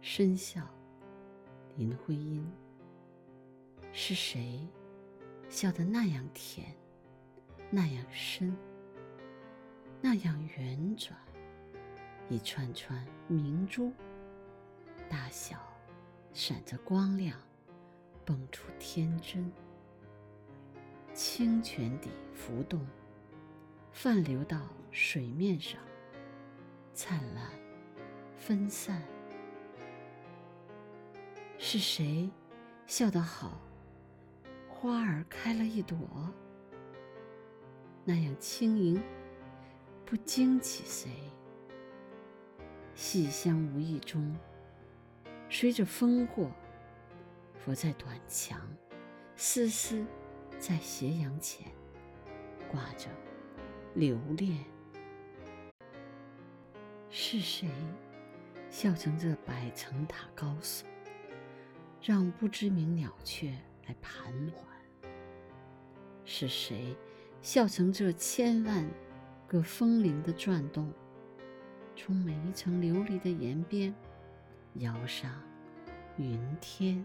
深笑，林徽因。是谁笑得那样甜，那样深，那样圆转？一串串明珠，大小闪着光亮，蹦出天真。清泉底浮动，泛流到水面上，灿烂分散。是谁笑得好？花儿开了一朵，那样轻盈，不惊起谁。细香无意中，随着风过，拂在短墙，丝丝在斜阳前挂着留恋。是谁笑成这百层塔高耸，让不知名鸟雀来盘桓？是谁笑成这千万个风铃的转动，从每一层琉璃的檐边摇上云天？